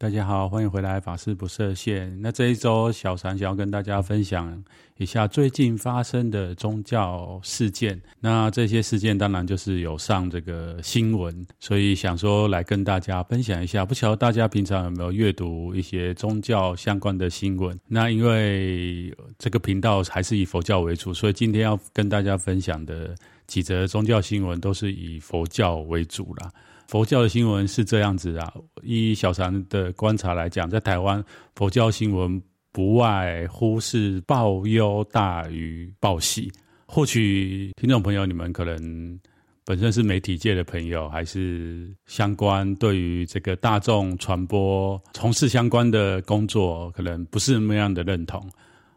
大家好，欢迎回来，法师不设限。那这一周，小禅想要跟大家分享一下最近发生的宗教事件。那这些事件当然就是有上这个新闻，所以想说来跟大家分享一下。不晓得大家平常有没有阅读一些宗教相关的新闻？那因为这个频道还是以佛教为主，所以今天要跟大家分享的几则宗教新闻都是以佛教为主啦。佛教的新闻是这样子啊，依小禅的观察来讲，在台湾佛教新闻不外乎是报忧大于报喜。或许听众朋友你们可能本身是媒体界的朋友，还是相关对于这个大众传播从事相关的工作，可能不是那么样的认同。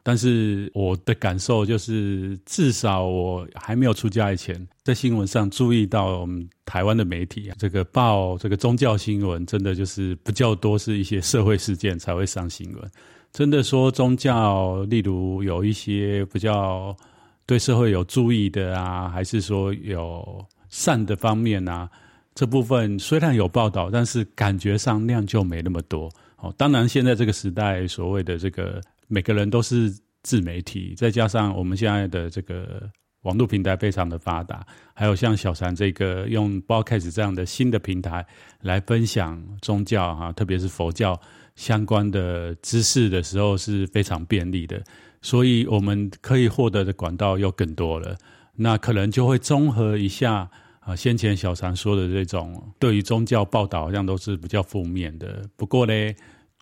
但是我的感受就是，至少我还没有出家以前，在新闻上注意到我们台湾的媒体啊，这个报这个宗教新闻，真的就是比较多是一些社会事件才会上新闻。真的说宗教，例如有一些比较对社会有注意的啊，还是说有善的方面啊，这部分虽然有报道，但是感觉上量就没那么多。哦，当然现在这个时代，所谓的这个。每个人都是自媒体，再加上我们现在的这个网络平台非常的发达，还有像小禅这个用 Podcast 这样的新的平台来分享宗教哈，特别是佛教相关的知识的时候是非常便利的，所以我们可以获得的管道又更多了。那可能就会综合一下啊，先前小禅说的这种对于宗教报道好像都是比较负面的，不过呢。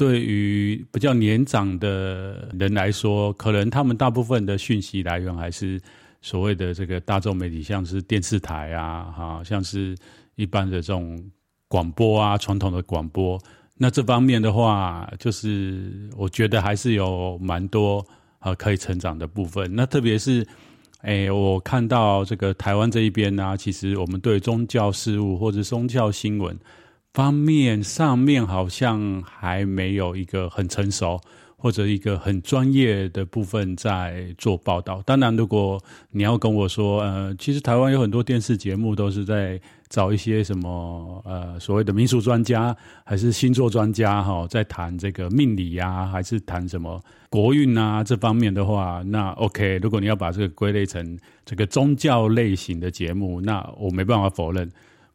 对于比较年长的人来说，可能他们大部分的讯息来源还是所谓的这个大众媒体，像是电视台啊，哈，像是一般的这种广播啊，传统的广播。那这方面的话，就是我觉得还是有蛮多啊可以成长的部分。那特别是，哎，我看到这个台湾这一边呢，啊，其实我们对宗教事务或者宗教新闻。方面上面好像还没有一个很成熟或者一个很专业的部分在做报道。当然，如果你要跟我说，呃，其实台湾有很多电视节目都是在找一些什么呃所谓的民俗专家，还是星座专家哈，在谈这个命理呀，还是谈什么国运啊这方面的话，那 OK。如果你要把这个归类成这个宗教类型的节目，那我没办法否认。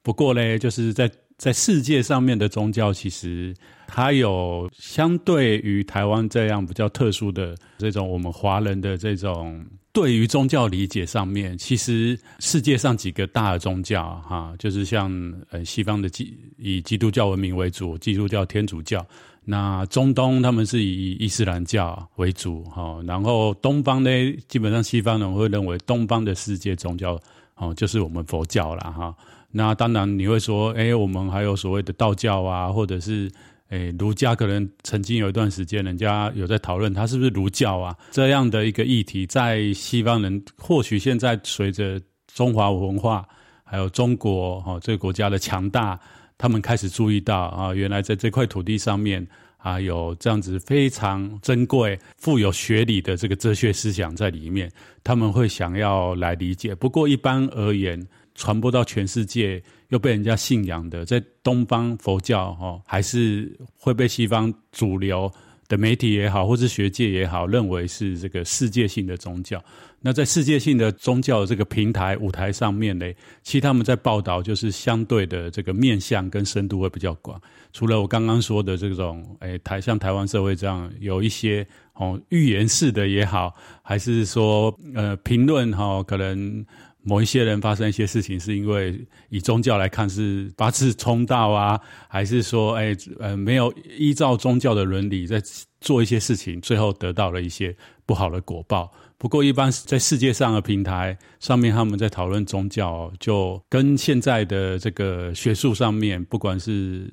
不过呢，就是在在世界上面的宗教，其实它有相对于台湾这样比较特殊的这种我们华人的这种对于宗教理解上面，其实世界上几个大的宗教哈，就是像呃西方的基以基督教文明为主，基督教、天主教；那中东他们是以伊斯兰教为主哈，然后东方呢，基本上西方人会认为东方的世界宗教哦，就是我们佛教了哈。那当然你会说，哎，我们还有所谓的道教啊，或者是哎儒家，可能曾经有一段时间，人家有在讨论他是不是儒教啊这样的一个议题，在西方人或许现在随着中华文化还有中国哈这个国家的强大，他们开始注意到啊，原来在这块土地上面啊有这样子非常珍贵、富有学理的这个哲学思想在里面，他们会想要来理解。不过一般而言，传播到全世界又被人家信仰的，在东方佛教哈，还是会被西方主流的媒体也好，或是学界也好，认为是这个世界性的宗教。那在世界性的宗教的这个平台舞台上面呢，其实他们在报道就是相对的这个面向跟深度会比较广。除了我刚刚说的这种，诶，台像台湾社会这样有一些哦预言式的也好，还是说呃评论哈，可能。某一些人发生一些事情，是因为以宗教来看是八字冲到啊，还是说，哎，呃，没有依照宗教的伦理在做一些事情，最后得到了一些不好的果报。不过，一般在世界上的平台上面，他们在讨论宗教，就跟现在的这个学术上面，不管是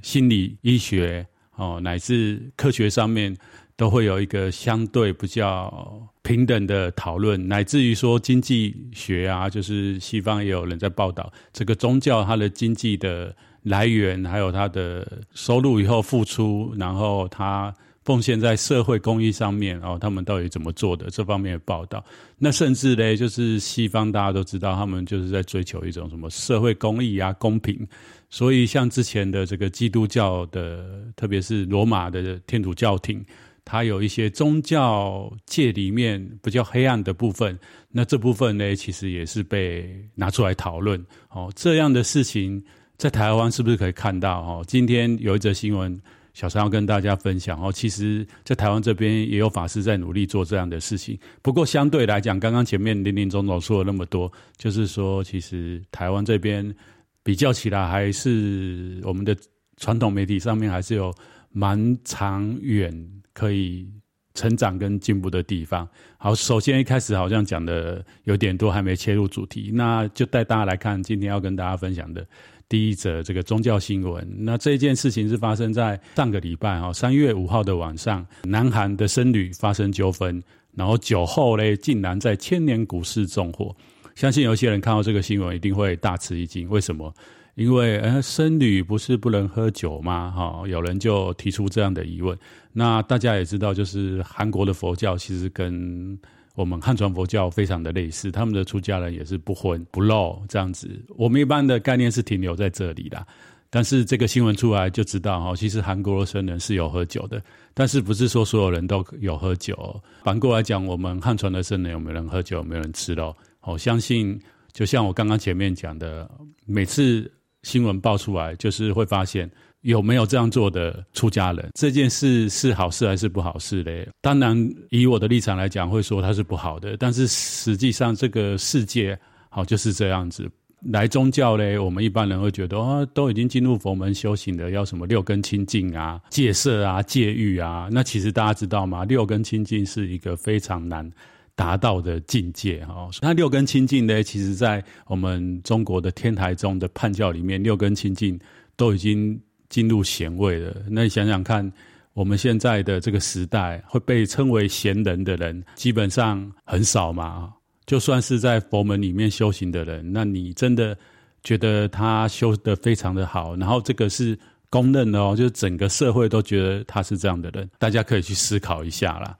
心理医学哦，乃至科学上面。都会有一个相对比较平等的讨论，乃至于说经济学啊，就是西方也有人在报道这个宗教它的经济的来源，还有它的收入以后付出，然后它奉献在社会公益上面然哦，他们到底怎么做的这方面的报道？那甚至呢，就是西方大家都知道，他们就是在追求一种什么社会公益啊、公平。所以像之前的这个基督教的，特别是罗马的天主教廷。它有一些宗教界里面比较黑暗的部分，那这部分呢，其实也是被拿出来讨论。哦，这样的事情在台湾是不是可以看到？哦，今天有一则新闻，小三要跟大家分享。哦，其实，在台湾这边也有法师在努力做这样的事情。不过，相对来讲，刚刚前面林林总总说了那么多，就是说，其实台湾这边比较起来，还是我们的传统媒体上面还是有蛮长远。可以成长跟进步的地方。好，首先一开始好像讲的有点多，还没切入主题，那就带大家来看今天要跟大家分享的第一则这个宗教新闻。那这件事情是发生在上个礼拜哈，三月五号的晚上，南韩的僧侣发生纠纷，然后酒后嘞竟然在千年古寺纵火。相信有些人看到这个新闻一定会大吃一惊，为什么？因为呃，僧侣不是不能喝酒吗？哈，有人就提出这样的疑问。那大家也知道，就是韩国的佛教其实跟我们汉传佛教非常的类似，他们的出家人也是不婚不漏这样子。我们一般的概念是停留在这里啦。但是这个新闻出来就知道哈，其实韩国的僧人是有喝酒的，但是不是说所有人都有喝酒。反过来讲，我们汉传的僧人有没有人喝酒，有没有人吃肉？我相信，就像我刚刚前面讲的，每次。新闻爆出来，就是会发现有没有这样做的出家人，这件事是好事还是不好事嘞？当然，以我的立场来讲，会说它是不好的。但是实际上，这个世界好就是这样子。来宗教嘞，我们一般人会觉得哦，都已经进入佛门修行的，要什么六根清净啊、戒色啊、戒欲啊。那其实大家知道吗？六根清净是一个非常难。达到的境界哈，那六根清净呢？其实，在我们中国的天台宗的判教里面，六根清净都已经进入贤位了。那你想想看，我们现在的这个时代，会被称为贤人的人，基本上很少嘛。就算是在佛门里面修行的人，那你真的觉得他修得非常的好，然后这个是公认的哦，就是整个社会都觉得他是这样的人，大家可以去思考一下啦。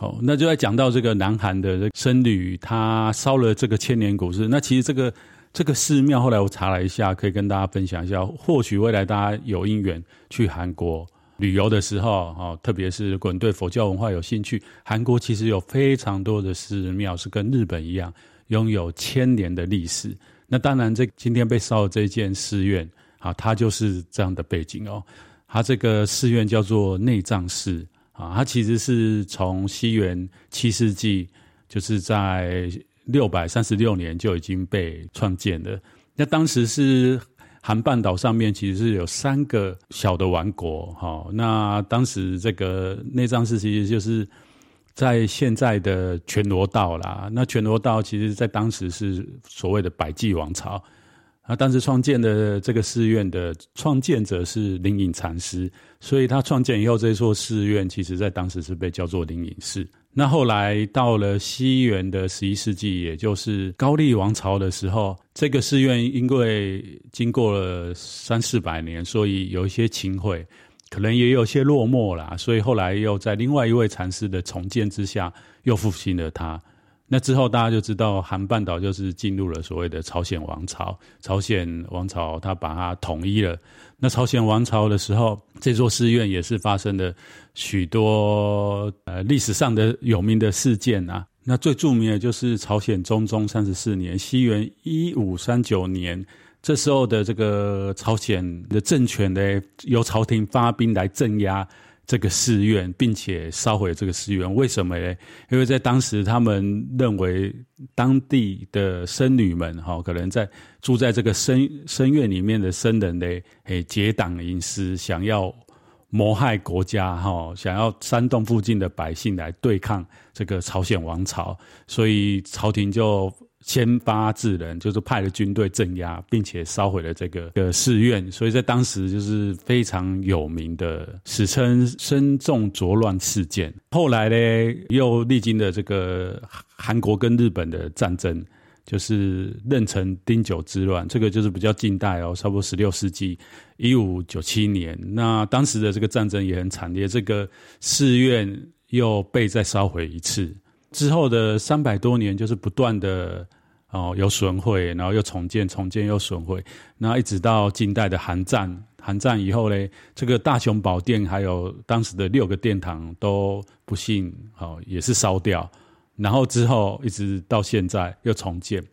哦，那就在讲到这个南韩的僧侣，他烧了这个千年古寺。那其实这个这个寺庙，后来我查了一下，可以跟大家分享一下。或许未来大家有因缘去韩国旅游的时候，哦，特别是如果对佛教文化有兴趣，韩国其实有非常多的寺庙是跟日本一样，拥有千年的历史。那当然，这今天被烧的这件寺院，啊，它就是这样的背景哦。它这个寺院叫做内藏寺。啊，它其实是从西元七世纪，就是在六百三十六年就已经被创建了。那当时是韩半岛上面其实是有三个小的王国，哈。那当时这个内藏寺其实就是在现在的全罗道啦。那全罗道其实在当时是所谓的百济王朝。那当时创建的这个寺院的创建者是灵隐禅师，所以他创建以后，这座寺院其实在当时是被叫做灵隐寺。那后来到了西元的十一世纪，也就是高丽王朝的时候，这个寺院因为经过了三四百年，所以有一些倾毁，可能也有些落寞啦，所以后来又在另外一位禅师的重建之下，又复兴了它。那之后，大家就知道韩半岛就是进入了所谓的朝鲜王朝。朝鲜王朝它把它统一了。那朝鲜王朝的时候，这座寺院也是发生了许多呃历史上的有名的事件啊。那最著名的就是朝鲜中宗三十四年（西元一五三九年），这时候的这个朝鲜的政权呢，由朝廷发兵来镇压。这个寺院，并且烧毁这个寺院，为什么呢？因为在当时，他们认为当地的僧侣们，哈，可能在住在这个僧僧院里面的僧人呢，诶，结党营私，想要谋害国家，哈，想要煽动附近的百姓来对抗这个朝鲜王朝，所以朝廷就。先发制人，就是派了军队镇压，并且烧毁了这个的寺院，所以在当时就是非常有名的，史称“深重浊乱事件”。后来呢，又历经了这个韩国跟日本的战争，就是壬辰丁酉之乱，这个就是比较近代哦，差不多十六世纪一五九七年。那当时的这个战争也很惨烈，这个寺院又被再烧毁一次。之后的三百多年，就是不断的哦有损毁，然后又重建，重建又损毁，那一直到近代的韩战，韩战以后呢，这个大雄宝殿还有当时的六个殿堂都不幸哦也是烧掉。然后之后一直到现在又重建，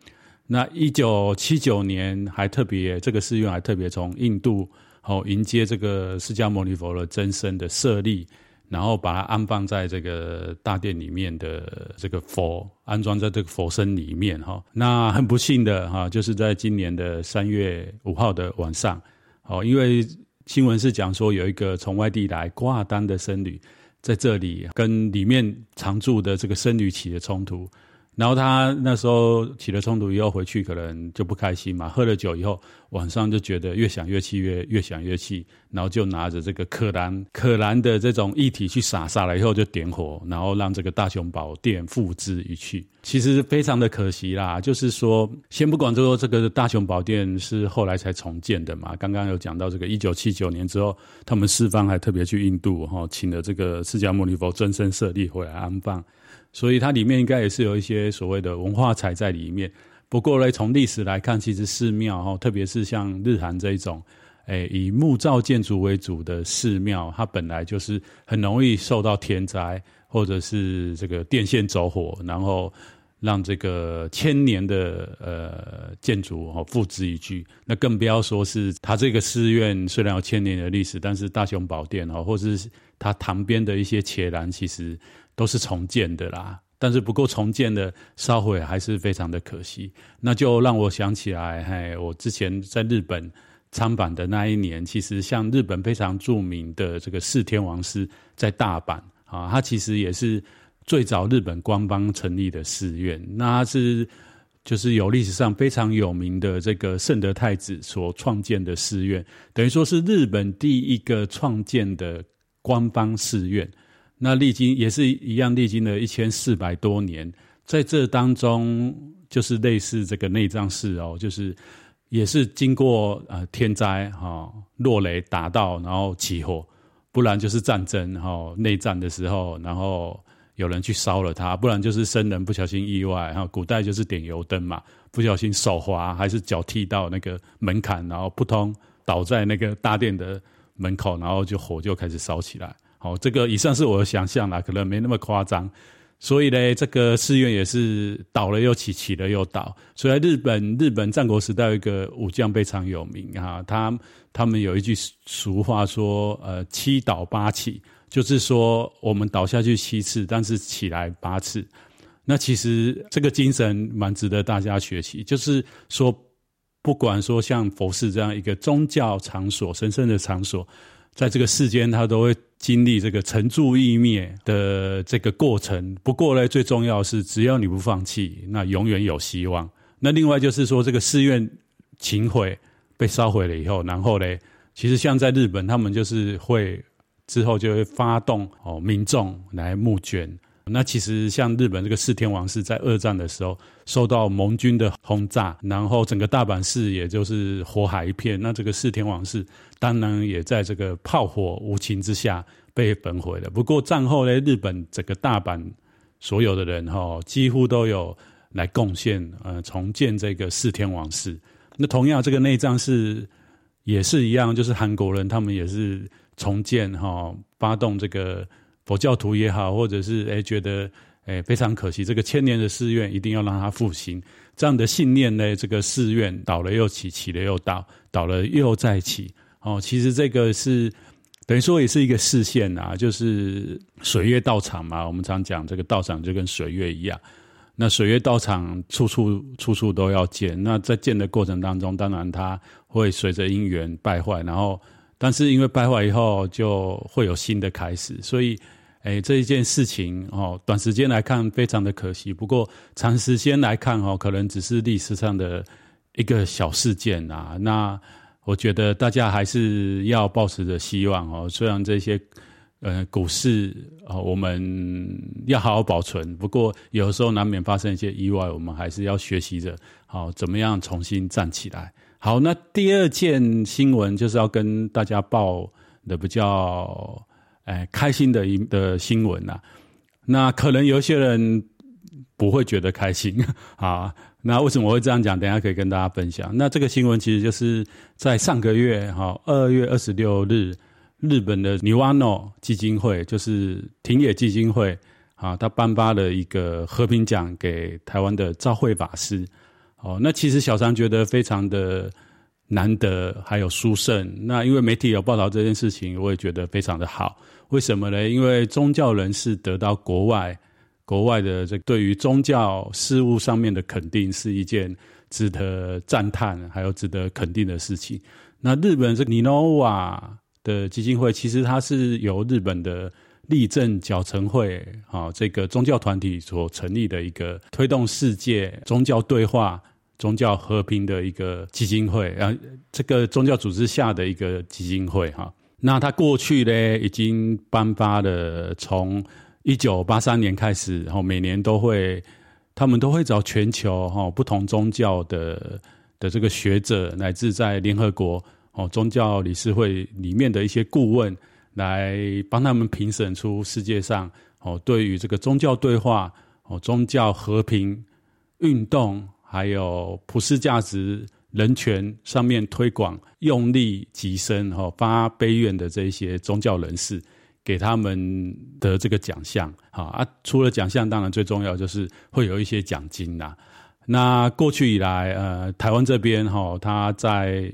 那一九七九年还特别这个寺院还特别从印度哦迎接这个释迦牟尼佛的真身的舍利，然后把它安放在这个大殿里面的这个佛安装在这个佛身里面哈。那很不幸的哈，就是在今年的三月五号的晚上，哦，因为新闻是讲说有一个从外地来挂单的僧侣。在这里跟里面常住的这个僧侣起了冲突，然后他那时候起了冲突以后回去可能就不开心嘛，喝了酒以后晚上就觉得越想越气，越越想越气，然后就拿着这个可兰可兰的这种液体去洒，洒了以后就点火，然后让这个大雄宝殿付之一炬。其实非常的可惜啦，就是说先不管说这个大雄宝殿是后来才重建的嘛，刚刚有讲到这个一九七九年之后，他们四方还特别去印度哈，请了这个释迦牟尼佛真身舍利回来安放。所以它里面应该也是有一些所谓的文化财在里面。不过呢，从历史来看，其实寺庙哈，特别是像日韩这一种，诶，以木造建筑为主的寺庙，它本来就是很容易受到天灾，或者是这个电线走火，然后让这个千年的呃建筑哈付之一炬。那更不要说是它这个寺院虽然有千年的历史，但是大雄宝殿哈，或是它旁边的一些伽蓝，其实。都是重建的啦，但是不过重建的烧毁还是非常的可惜。那就让我想起来，嘿，我之前在日本参访的那一年，其实像日本非常著名的这个四天王寺在大阪啊，它其实也是最早日本官方成立的寺院。那它是就是有历史上非常有名的这个圣德太子所创建的寺院，等于说是日本第一个创建的官方寺院。那历经也是一样，历经了一千四百多年，在这当中，就是类似这个内藏寺哦，就是也是经过呃天灾哈、哦，落雷打到，然后起火，不然就是战争哈、哦，内战的时候，然后有人去烧了它，不然就是僧人不小心意外哈，古代就是点油灯嘛，不小心手滑还是脚踢到那个门槛，然后扑通倒在那个大殿的门口，然后就火就开始烧起来。好，这个以上是我的想象啦，可能没那么夸张。所以呢，这个寺院也是倒了又起，起了又倒。所以日本，日本战国时代有一个武将非常有名哈，他他们有一句俗话说，呃，七倒八起，就是说我们倒下去七次，但是起来八次。那其实这个精神蛮值得大家学习，就是说，不管说像佛寺这样一个宗教场所、神圣的场所。在这个世间，它都会经历这个成住异灭的这个过程。不过呢，最重要是，只要你不放弃，那永远有希望。那另外就是说，这个寺院倾毁被烧毁了以后，然后呢，其实像在日本，他们就是会之后就会发动哦民众来募捐。那其实像日本这个四天王寺，在二战的时候受到盟军的轰炸，然后整个大阪市也就是火海一片。那这个四天王寺当然也在这个炮火无情之下被焚毁了。不过战后呢，日本整个大阪所有的人哈，几乎都有来贡献，呃，重建这个四天王寺。那同样，这个内脏是也是一样，就是韩国人他们也是重建哈，发动这个。佛教徒也好，或者是诶觉得诶非常可惜，这个千年的寺院一定要让它复兴，这样的信念呢，这个寺院倒了又起，起了又倒，倒了又再起。哦，其实这个是等于说也是一个示现啊，就是水月道场嘛。我们常讲这个道场就跟水月一样，那水月道场处处处处都要建。那在建的过程当中，当然它会随着因缘败坏，然后但是因为败坏以后就会有新的开始，所以。哎，这一件事情哦，短时间来看非常的可惜。不过长时间来看哦，可能只是历史上的一个小事件啊。那我觉得大家还是要抱持着希望哦。虽然这些呃，股市啊、我们要好好保存。不过，有时候难免发生一些意外，我们还是要学习着，好、怎么样重新站起来。好，那第二件新闻就是要跟大家报的比较，哎，开心的一的新闻啊。那可能有些人不会觉得开心 啊。那为什么我会这样讲？等下可以跟大家分享。那这个新闻其实就是在上个月，哈，二月二十六日。日本的 Niwano 基金会就是庭野基金会啊，他颁发了一个和平奖给台湾的昭惠法师。哦，那其实小常觉得非常的难得，还有殊胜。那因为媒体有报道这件事情，我也觉得非常的好。为什么呢？因为宗教人士得到国外国外的这对于宗教事务上面的肯定，是一件值得赞叹还有值得肯定的事情。那日本这 Ninowa 的基金会其实它是由日本的立正矫正会啊这个宗教团体所成立的一个推动世界宗教对话、宗教和平的一个基金会啊，这个宗教组织下的一个基金会哈。那它过去呢已经颁发了，从一九八三年开始，然后每年都会，他们都会找全球哈不同宗教的的这个学者，乃至在联合国。哦，宗教理事会里面的一些顾问来帮他们评审出世界上哦，对于这个宗教对话、哦宗教和平运动，还有普世价值、人权上面推广用力极深、哈发悲愿的这些宗教人士，给他们的这个奖项。好啊，除了奖项，当然最重要就是会有一些奖金啦。那过去以来，呃，台湾这边哈，他在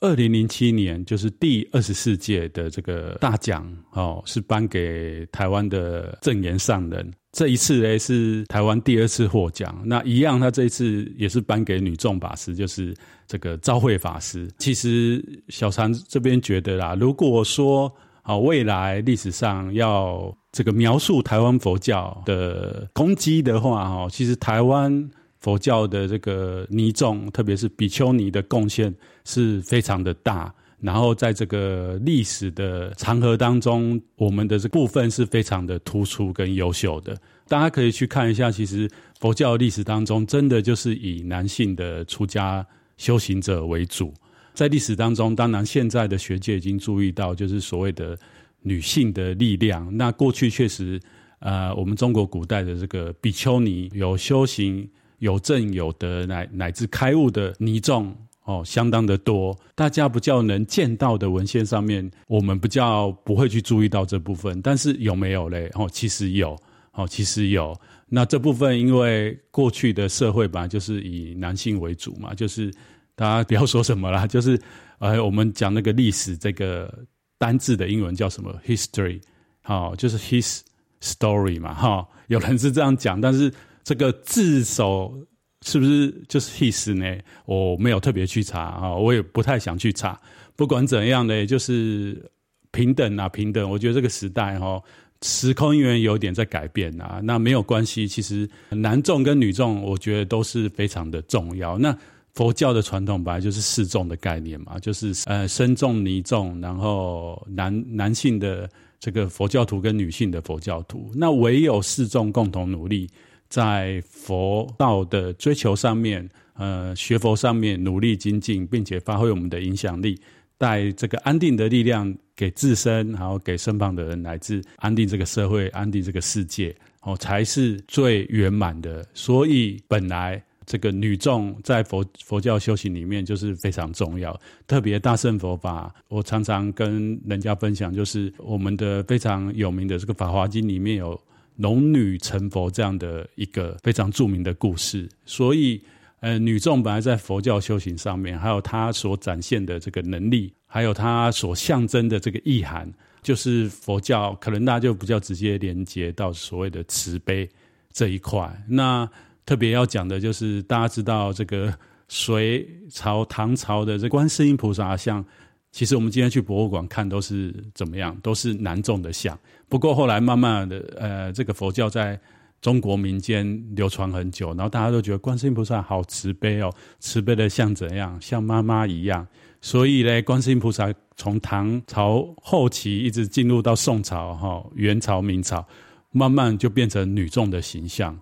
二零零七年，就是第二十四届的这个大奖哦，是颁给台湾的正言上人。这一次呢，是台湾第二次获奖。那一样，他这一次也是颁给女众法师，就是这个昭惠法师。其实小常这边觉得啦，如果说啊，未来历史上要这个描述台湾佛教的功绩的话，哈，其实台湾。佛教的这个尼众，特别是比丘尼的贡献是非常的大。然后在这个历史的长河当中，我们的这部分是非常的突出跟优秀的。大家可以去看一下，其实佛教历史当中，真的就是以男性的出家修行者为主。在历史当中，当然现在的学界已经注意到，就是所谓的女性的力量。那过去确实，呃，我们中国古代的这个比丘尼有修行。有正有德乃乃至开悟的尼众哦，相当的多。大家比较能见到的文献上面，我们比较不会去注意到这部分。但是有没有嘞？哦，其实有哦，其实有。那这部分因为过去的社会本来就是以男性为主嘛，就是大家不要说什么啦，就是呃，我们讲那个历史这个单字的英文叫什么？history，好，就是 his story 嘛，哈。有人是这样讲，但是。这个字首是不是就是 his 呢？我没有特别去查啊，我也不太想去查。不管怎样呢，就是平等啊，平等。我觉得这个时代哈，时空因为有点在改变啊，那没有关系。其实男众跟女众，我觉得都是非常的重要。那佛教的传统本来就是四众的概念嘛，就是呃僧众、尼众，然后男男性的这个佛教徒跟女性的佛教徒，那唯有四众共同努力。在佛道的追求上面，呃，学佛上面努力精进，并且发挥我们的影响力，带这个安定的力量给自身，然后给身旁的人，乃至安定这个社会，安定这个世界，哦，才是最圆满的。所以，本来这个女众在佛佛教修行里面就是非常重要，特别大乘佛法，我常常跟人家分享，就是我们的非常有名的这个《法华经》里面有。龙女成佛这样的一个非常著名的故事，所以，呃，女众本来在佛教修行上面，还有她所展现的这个能力，还有她所象征的这个意涵，就是佛教可能大家就比较直接连接到所谓的慈悲这一块。那特别要讲的就是，大家知道这个隋朝、唐朝的这观世音菩萨像。其实我们今天去博物馆看都是怎么样，都是男众的像。不过后来慢慢的，呃，这个佛教在中国民间流传很久，然后大家都觉得观世音菩萨好慈悲哦，慈悲的像怎样，像妈妈一样。所以呢，观世音菩萨从唐朝后期一直进入到宋朝、哈元朝、明朝，慢慢就变成女众的形象。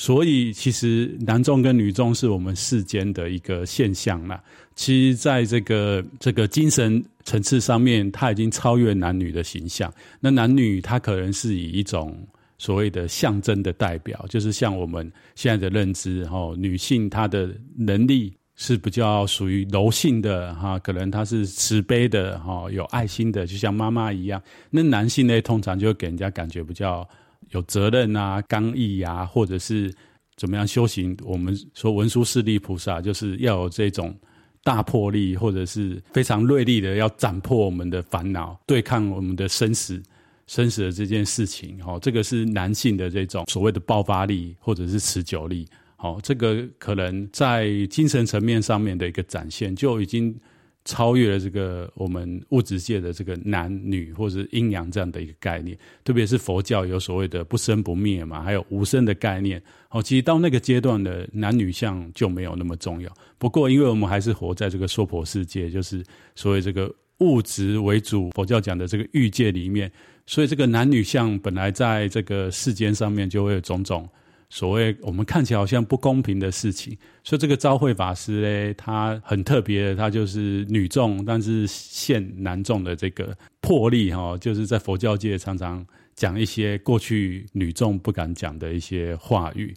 所以，其实男众跟女众是我们世间的一个现象啦。其实，在这个这个精神层次上面，它已经超越男女的形象。那男女，它可能是以一种所谓的象征的代表，就是像我们现在的认知，哈，女性她的能力是比较属于柔性的，哈，可能她是慈悲的，哈，有爱心的，就像妈妈一样。那男性呢，通常就会给人家感觉比较。有责任啊，刚毅啊，或者是怎么样修行？我们说文殊师利菩萨就是要有这种大魄力，或者是非常锐利的，要斩破我们的烦恼，对抗我们的生死、生死的这件事情。哦，这个是男性的这种所谓的爆发力，或者是持久力。哦，这个可能在精神层面上面的一个展现，就已经。超越了这个我们物质界的这个男女或者是阴阳这样的一个概念，特别是佛教有所谓的不生不灭嘛，还有无生的概念。哦，其实到那个阶段的男女相就没有那么重要。不过，因为我们还是活在这个娑婆世界，就是所谓这个物质为主，佛教讲的这个欲界里面，所以这个男女相本来在这个世间上面就会有种种。所谓我们看起来好像不公平的事情，所以这个昭慧法师呢，他很特别的，他就是女众，但是现男众的这个魄力哈，就是在佛教界常常讲一些过去女众不敢讲的一些话语，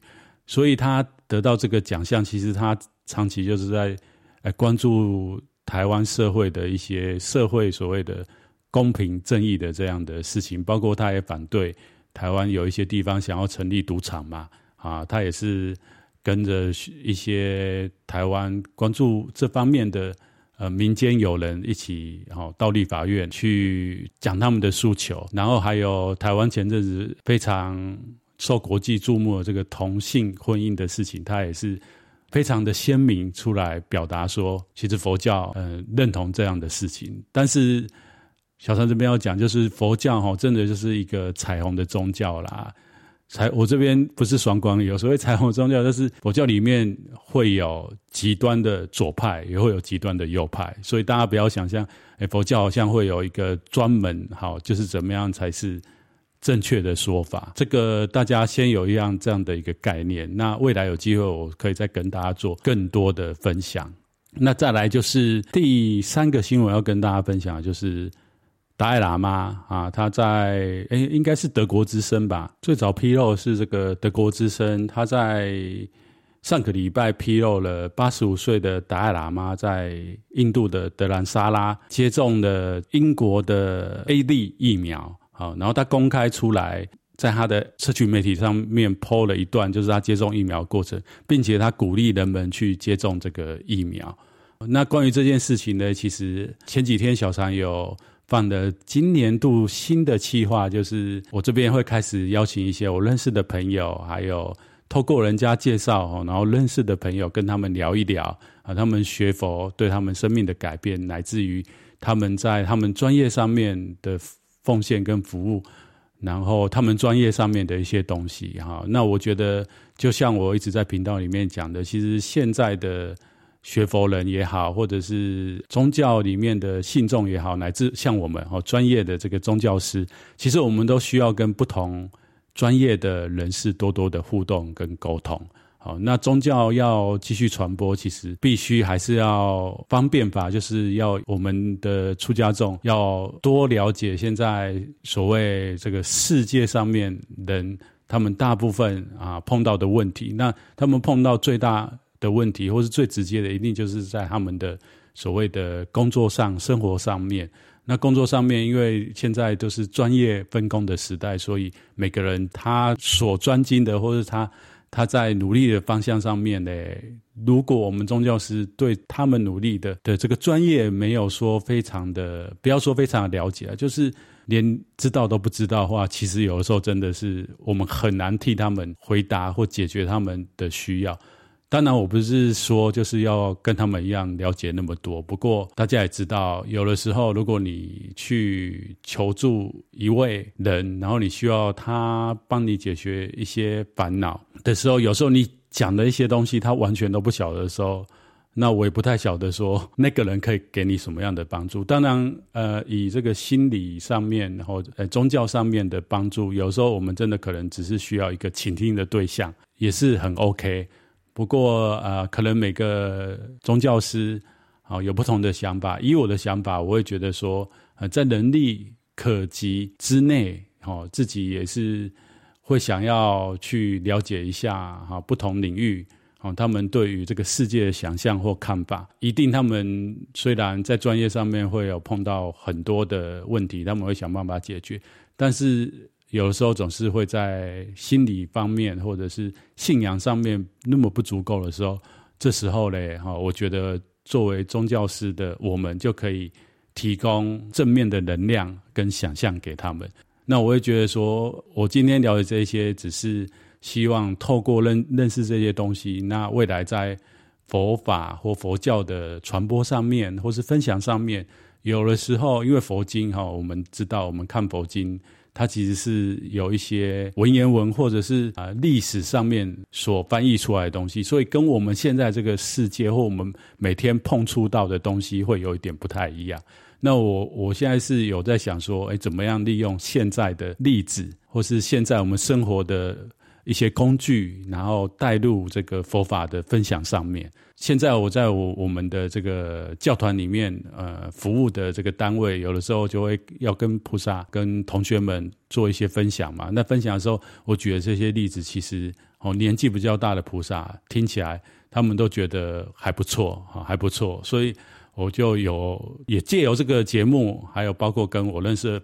所以他得到这个奖项，其实他长期就是在呃关注台湾社会的一些社会所谓的公平正义的这样的事情，包括他也反对台湾有一些地方想要成立赌场嘛。啊，他也是跟着一些台湾关注这方面的呃民间友人一起，然后到立法院去讲他们的诉求。然后还有台湾前阵子非常受国际注目的这个同性婚姻的事情，他也是非常的鲜明出来表达说，其实佛教呃认同这样的事情。但是小禅这边要讲，就是佛教哈，真的就是一个彩虹的宗教啦。彩，我这边不是双光，有所谓彩虹宗教，就是佛教里面会有极端的左派，也会有极端的右派，所以大家不要想象，哎，佛教好像会有一个专门好，就是怎么样才是正确的说法。这个大家先有一样这样的一个概念，那未来有机会我可以再跟大家做更多的分享。那再来就是第三个新闻要跟大家分享的就是。达赖喇嘛啊，他在诶，应该是德国之声吧？最早披露是这个德国之声，他在上个礼拜披露了八十五岁的达赖喇嘛在印度的德兰萨拉接种了英国的 A D 疫苗。好，然后他公开出来，在他的社群媒体上面 po 了一段，就是他接种疫苗过程，并且他鼓励人们去接种这个疫苗。那关于这件事情呢，其实前几天小禅有。放的今年度新的计划，就是我这边会开始邀请一些我认识的朋友，还有透过人家介绍，然后认识的朋友跟他们聊一聊啊，他们学佛对他们生命的改变，乃至于他们在他们专业上面的奉献跟服务，然后他们专业上面的一些东西哈。那我觉得，就像我一直在频道里面讲的，其实现在的。学佛人也好，或者是宗教里面的信众也好，乃至像我们哦专业的这个宗教师，其实我们都需要跟不同专业的人士多多的互动跟沟通。好，那宗教要继续传播，其实必须还是要方便法，就是要我们的出家众要多了解现在所谓这个世界上面人他们大部分啊碰到的问题，那他们碰到最大。的问题，或是最直接的，一定就是在他们的所谓的工作上、生活上面。那工作上面，因为现在都是专业分工的时代，所以每个人他所专精的，或是他他在努力的方向上面呢，如果我们宗教师对他们努力的的这个专业没有说非常的，不要说非常的了解啊，就是连知道都不知道的话，其实有的时候真的是我们很难替他们回答或解决他们的需要。当然，我不是说就是要跟他们一样了解那么多。不过，大家也知道，有的时候，如果你去求助一位人，然后你需要他帮你解决一些烦恼的时候，有时候你讲的一些东西，他完全都不晓得的时候，那我也不太晓得说那个人可以给你什么样的帮助。当然，呃，以这个心理上面，然后呃宗教上面的帮助，有时候我们真的可能只是需要一个倾听的对象，也是很 OK。不过，呃，可能每个宗教师啊、有不同的想法。以我的想法，我会觉得说，呃，在能力可及之内，哦，自己也是会想要去了解一下哈、不同领域。哦，他们对于这个世界的想象或看法，一定他们虽然在专业上面会有碰到很多的问题，他们会想办法解决，但是有的时候总是会在心理方面或者是信仰上面那么不足够的时候，这时候嘞，哈，我觉得作为宗教师的我们就可以提供正面的能量跟想象给他们。那我会觉得说，我今天聊的这些只是。希望透过认认识这些东西，那未来在佛法或佛教的传播上面，或是分享上面，有的时候因为佛经哈，我们知道我们看佛经，它其实是有一些文言文或者是啊历史上面所翻译出来的东西，所以跟我们现在这个世界或我们每天碰触到的东西会有一点不太一样。那我我现在是有在想说，哎，怎么样利用现在的例子，或是现在我们生活的。一些工具，然后带入这个佛法的分享上面。现在我在我我们的这个教团里面，呃，服务的这个单位，有的时候就会要跟菩萨、跟同学们做一些分享嘛。那分享的时候，我举的这些例子，其实哦，年纪比较大的菩萨听起来，他们都觉得还不错，哈，还不错。所以我就有也借由这个节目，还有包括跟我认识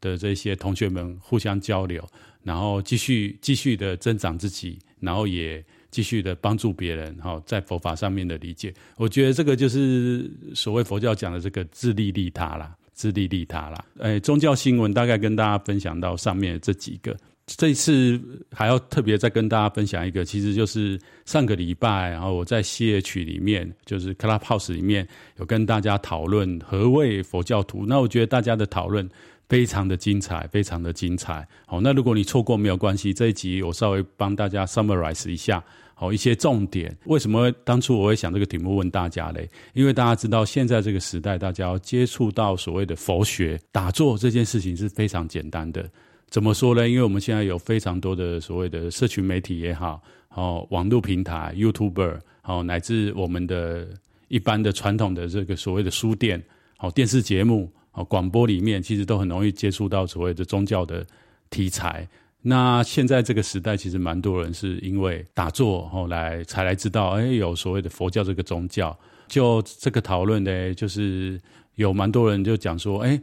的这些同学们互相交流。然后继续继续的增长自己，然后也继续的帮助别人，哈，在佛法上面的理解，我觉得这个就是所谓佛教讲的这个自利利他啦，自利利他啦。诶，宗教新闻大概跟大家分享到上面这几个，这次还要特别再跟大家分享一个，其实就是上个礼拜，然后我在 CH 里面，就是 Clubhouse 里面有跟大家讨论何谓佛教徒，那我觉得大家的讨论。非常的精彩，非常的精彩。好，那如果你错过没有关系，这一集我稍微帮大家 summarize 一下，好一些重点。为什么当初我会想这个题目问大家嘞？因为大家知道现在这个时代，大家要接触到所谓的佛学打坐这件事情是非常简单的。怎么说呢？因为我们现在有非常多的所谓的社群媒体也好，好网络平台 YouTuber，好乃至我们的一般的传统的这个所谓的书店，好电视节目。哦，广播里面其实都很容易接触到所谓的宗教的题材。那现在这个时代，其实蛮多人是因为打坐后来才来知道，哎，有所谓的佛教这个宗教。就这个讨论呢，就是有蛮多人就讲说，哎，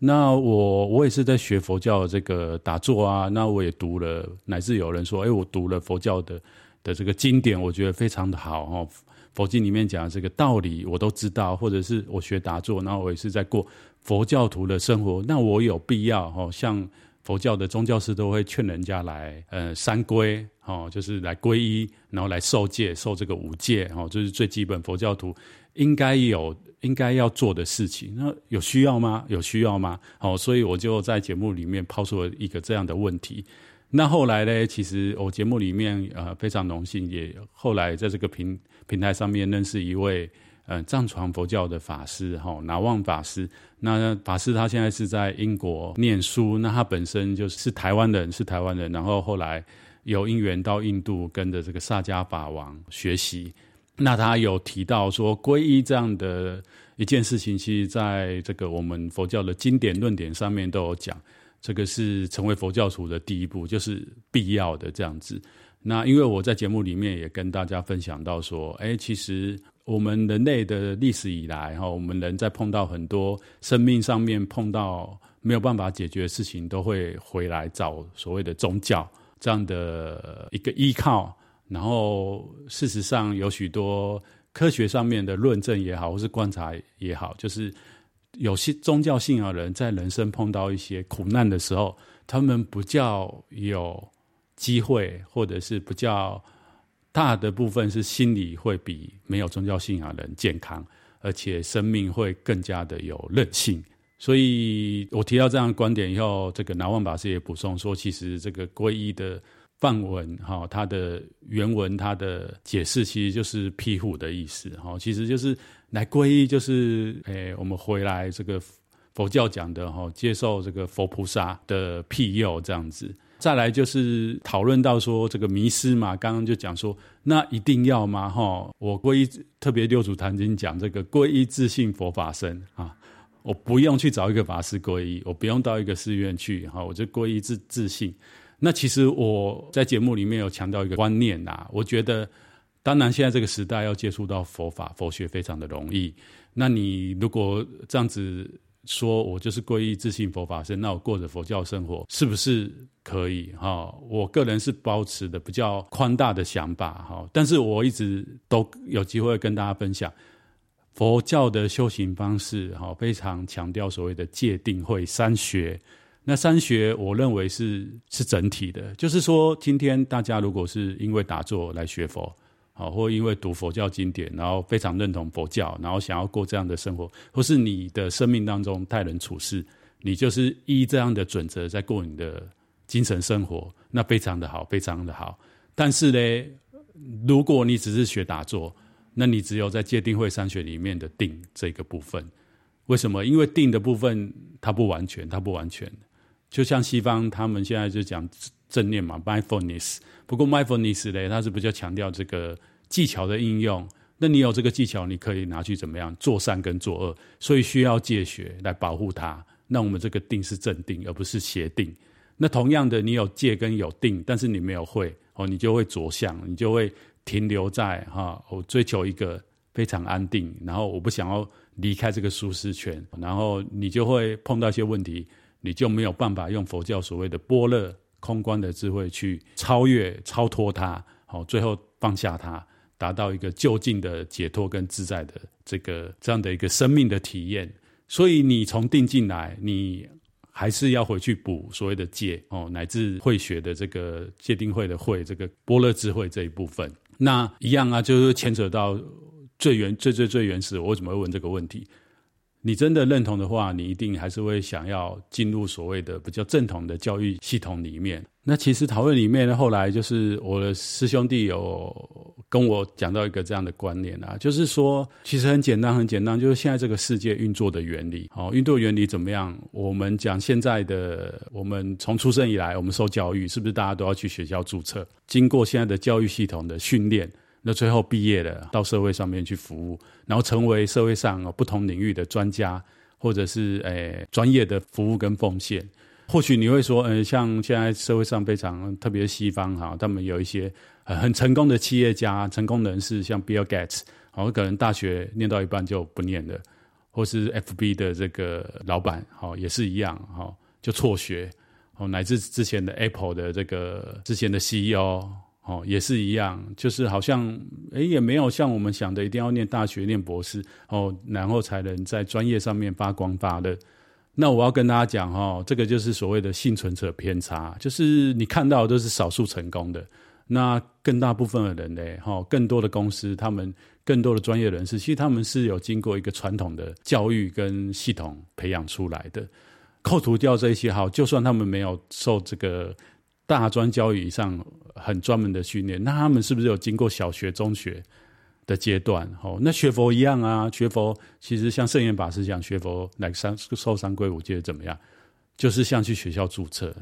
那我我也是在学佛教这个打坐啊，那我也读了，乃至有人说，哎，我读了佛教的的这个经典，我觉得非常的好哦。佛经里面讲的这个道理我都知道，或者是我学打坐，然后我也是在过佛教徒的生活。那我有必要哈，像佛教的宗教师都会劝人家来呃三皈哦，就是来皈依，然后来受戒，受这个五戒哦，这是最基本佛教徒应该有、应该要做的事情。那有需要吗？有需要吗？哦，所以我就在节目里面抛出了一个这样的问题。那后来呢？其实我节目里面呃非常荣幸，也后来在这个平平台上面认识一位呃藏传佛教的法师哈，拿旺法师。那法师他现在是在英国念书，那他本身就是台湾人，是台湾人。然后后来有因缘到印度跟着这个萨迦法王学习。那他有提到说皈依这样的一件事情，其实在这个我们佛教的经典论点上面都有讲。这个是成为佛教徒的第一步，就是必要的这样子。那因为我在节目里面也跟大家分享到说，哎，其实我们人类的历史以来，哈，我们人在碰到很多生命上面碰到没有办法解决的事情，都会回来找所谓的宗教这样的一个依靠。然后事实上有许多科学上面的论证也好，或是观察也好，就是。有些宗教信仰的人在人生碰到一些苦难的时候，他们不叫有机会，或者是不叫大的部分是心理会比没有宗教信仰的人健康，而且生命会更加的有韧性。所以我提到这样观点以后，这个南万法师也补充说，其实这个皈依的梵文哈，它的原文它的解释其实就是庇护的意思哈，其实就是来皈依，就是诶，我们回来这个佛教讲的哈，接受这个佛菩萨的庇佑这样子。再来就是讨论到说这个迷失嘛，刚刚就讲说，那一定要吗？哈，我皈依特别六祖坛经讲这个皈依自性佛法身啊，我不用去找一个法师皈依，我不用到一个寺院去哈，我就皈依自自信。那其实我在节目里面有强调一个观念呐，我觉得，当然现在这个时代要接触到佛法、佛学非常的容易。那你如果这样子说，我就是皈依自信佛法身，那我过着佛教生活是不是可以？哈，我个人是保持的比较宽大的想法哈，但是我一直都有机会跟大家分享佛教的修行方式哈，非常强调所谓的戒定慧三学。那三学，我认为是是整体的，就是说，今天大家如果是因为打坐来学佛，好，或因为读佛教经典，然后非常认同佛教，然后想要过这样的生活，或是你的生命当中待人处事，你就是依这样的准则在过你的精神生活，那非常的好，非常的好。但是呢，如果你只是学打坐，那你只有在戒定慧三学里面的定这个部分，为什么？因为定的部分它不完全，它不完全。就像西方，他们现在就讲正念嘛，mindfulness。不过 mindfulness 呢，它是比较强调这个技巧的应用。那你有这个技巧，你可以拿去怎么样做善跟做恶，所以需要戒学来保护它。那我们这个定是正定，而不是邪定。那同样的，你有戒跟有定，但是你没有会哦，你就会着相，你就会停留在哈，我追求一个非常安定，然后我不想要离开这个舒适圈，然后你就会碰到一些问题。你就没有办法用佛教所谓的般若空观的智慧去超越、超脱它，好，最后放下它，达到一个就近的解脱跟自在的这个这样的一个生命的体验。所以你从定进来，你还是要回去补所谓的戒哦，乃至会学的这个戒定慧的慧，这个般若智慧这一部分。那一样啊，就是牵扯到最原、最最最原始。我为什么会问这个问题？你真的认同的话，你一定还是会想要进入所谓的比较正统的教育系统里面。那其实讨论里面呢，后来就是我的师兄弟有跟我讲到一个这样的观念啊，就是说其实很简单，很简单，就是现在这个世界运作的原理，好，运作原理怎么样？我们讲现在的，我们从出生以来，我们受教育，是不是大家都要去学校注册？经过现在的教育系统的训练。那最后毕业了，到社会上面去服务，然后成为社会上不同领域的专家，或者是诶专业的服务跟奉献。或许你会说，嗯，像现在社会上非常特别西方哈，他们有一些很成功的企业家、成功人士，像 Bill Gates，好，可能大学念到一半就不念了，或是 FB 的这个老板，好，也是一样，哈，就辍学，哦，乃至之前的 Apple 的这个之前的 CEO。哦，也是一样，就是好像，诶，也没有像我们想的，一定要念大学、念博士，哦，然后才能在专业上面发光发热。那我要跟大家讲，哈，这个就是所谓的幸存者偏差，就是你看到的都是少数成功的，那更大部分的人呢，哈，更多的公司，他们更多的专业人士，其实他们是有经过一个传统的教育跟系统培养出来的。扣除掉这些，好，就算他们没有受这个。大专教育以上很专门的训练，那他们是不是有经过小学、中学的阶段？哦，那学佛一样啊，学佛其实像圣严法师讲，学佛来三受三归五戒怎么样？就是像去学校注册。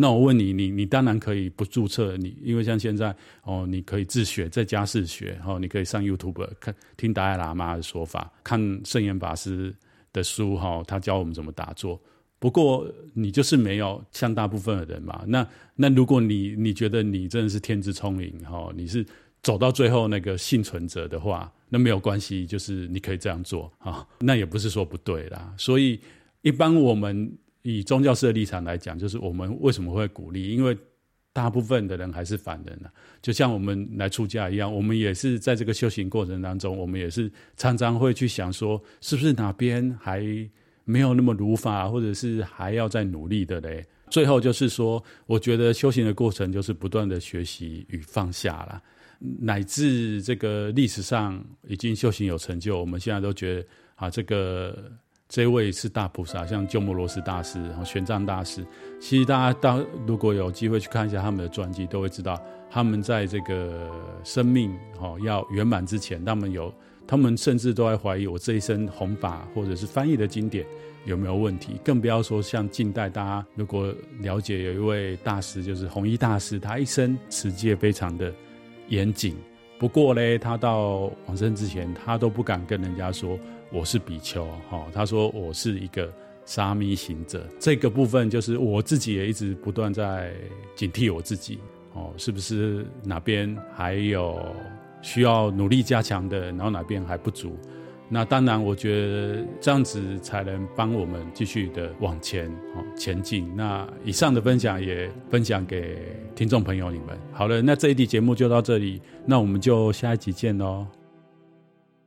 那我问你，你你当然可以不注册，你因为像现在哦，你可以自学，在家自学，哦，你可以上 YouTube 看听达赖喇嘛的说法，看圣严法师的书，哈，他教我们怎么打坐。不过你就是没有像大部分的人嘛，那那如果你你觉得你真的是天资聪颖哈，你是走到最后那个幸存者的话，那没有关系，就是你可以这样做啊，那也不是说不对啦。所以一般我们以宗教师的立场来讲，就是我们为什么会鼓励？因为大部分的人还是凡人啊，就像我们来出家一样，我们也是在这个修行过程当中，我们也是常常会去想说，是不是哪边还。没有那么如法，或者是还要再努力的嘞。最后就是说，我觉得修行的过程就是不断的学习与放下啦，乃至这个历史上已经修行有成就，我们现在都觉得啊，这个这位是大菩萨，像鸠摩罗什大师、玄奘大师。其实大家当如果有机会去看一下他们的传记，都会知道他们在这个生命哈要圆满之前，他们有他们甚至都在怀疑我这一生弘法或者是翻译的经典有没有问题。更不要说像近代大家如果了解有一位大师，就是弘一大师，他一生持戒非常的严谨。不过呢，他到往生之前，他都不敢跟人家说我是比丘哈。他说我是一个沙弥行者。这个部分就是我自己也一直不断在警惕我自己哦，是不是哪边还有需要努力加强的，然后哪边还不足？那当然，我觉得这样子才能帮我们继续的往前哦前进。那以上的分享也分享给听众朋友你们。好了，那这一集节目就到这里，那我们就下一集见喽。